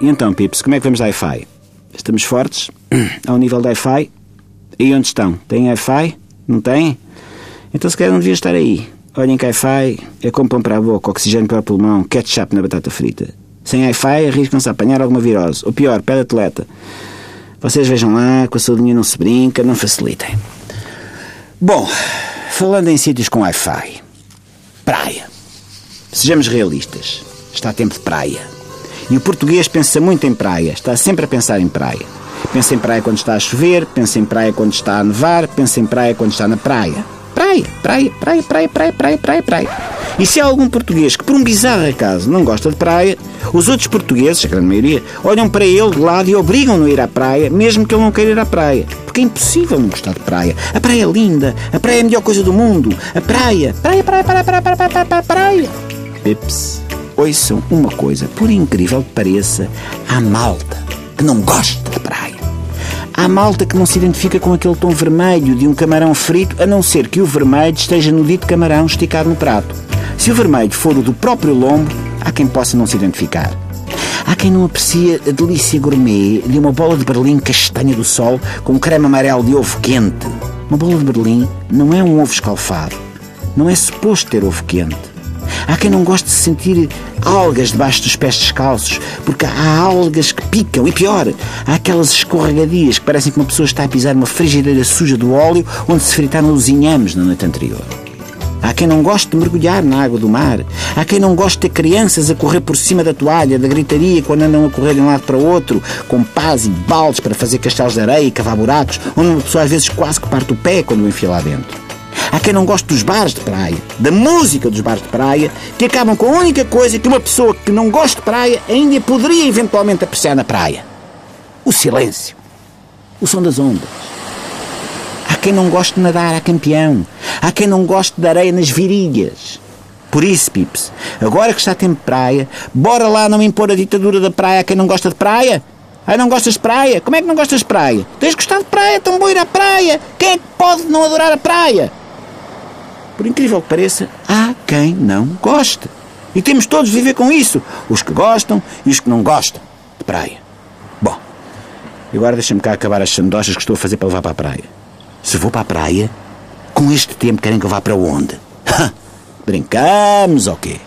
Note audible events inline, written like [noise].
E então, Pips, como é que vamos de Wi-Fi? Estamos fortes? [clears throat] Ao nível da Wi-Fi? E onde estão? Têm Wi-Fi? Não têm? Então se calhar não devia estar aí. Olhem que Wi-Fi é como pão para a boca, oxigênio para o pulmão, ketchup na batata frita. Sem Wi-Fi arriscam-se a apanhar alguma virose. Ou pior, pé de atleta. Vocês vejam lá, com a saudinha não se brinca, não facilitem. Bom, falando em sítios com Wi-Fi. Praia. Sejamos realistas. Está tempo de praia. E o português pensa muito em praia, está sempre a pensar em praia. Pensa em praia quando está a chover, pensa em praia quando está a nevar, pensa em praia quando está na praia. Praia, praia, praia, praia, praia, praia, praia, praia. E se há algum português que, por um bizarro acaso, não gosta de praia, os outros portugueses, a grande maioria, olham para ele de lado e obrigam-no a ir à praia, mesmo que ele não queira ir à praia. Porque é impossível não gostar de praia. A praia é linda, a praia é a melhor coisa do mundo. A praia, praia, praia, praia, praia, praia, praia, praia. Pips ouçam uma coisa, por incrível que pareça, há malta que não gosta de praia. Há malta que não se identifica com aquele tom vermelho de um camarão frito, a não ser que o vermelho esteja no dito camarão esticado no prato. Se o vermelho for o do próprio lombo, há quem possa não se identificar. Há quem não aprecie a delícia gourmet de uma bola de berlim castanha do sol com creme amarelo de ovo quente. Uma bola de berlim não é um ovo escalfado. Não é suposto ter ovo quente. Há quem não goste de sentir algas debaixo dos pés descalços, porque há algas que picam, e pior, há aquelas escorregadias que parecem que uma pessoa está a pisar uma frigideira suja do óleo onde se fritaram os inhames na noite anterior. Há quem não goste de mergulhar na água do mar. Há quem não goste de ter crianças a correr por cima da toalha, da gritaria quando andam a correr de um lado para o outro, com pás e baldes para fazer castelos de areia e cavar buracos, onde uma pessoa às vezes quase que parte o pé quando o enfia lá dentro. Há quem não goste dos bares de praia, da música dos bares de praia, que acabam com a única coisa que uma pessoa que não gosta de praia ainda poderia eventualmente apreciar na praia: o silêncio, o som das ondas. Há quem não goste de nadar a campeão. Há quem não goste de areia nas virilhas. Por isso, Pips, agora que está tempo de praia, bora lá não impor a ditadura da praia a quem não gosta de praia? Ai, não gostas de praia? Como é que não gostas de praia? Tens de gostar de praia, tão bom ir à praia. Quem é que pode não adorar a praia? Por incrível que pareça, há quem não goste. E temos todos de viver com isso. Os que gostam e os que não gostam de praia. Bom, agora deixa-me cá acabar as sandochas que estou a fazer para levar para a praia. Se vou para a praia, com este tempo querem que eu vá para onde? [laughs] Brincamos ou okay? quê?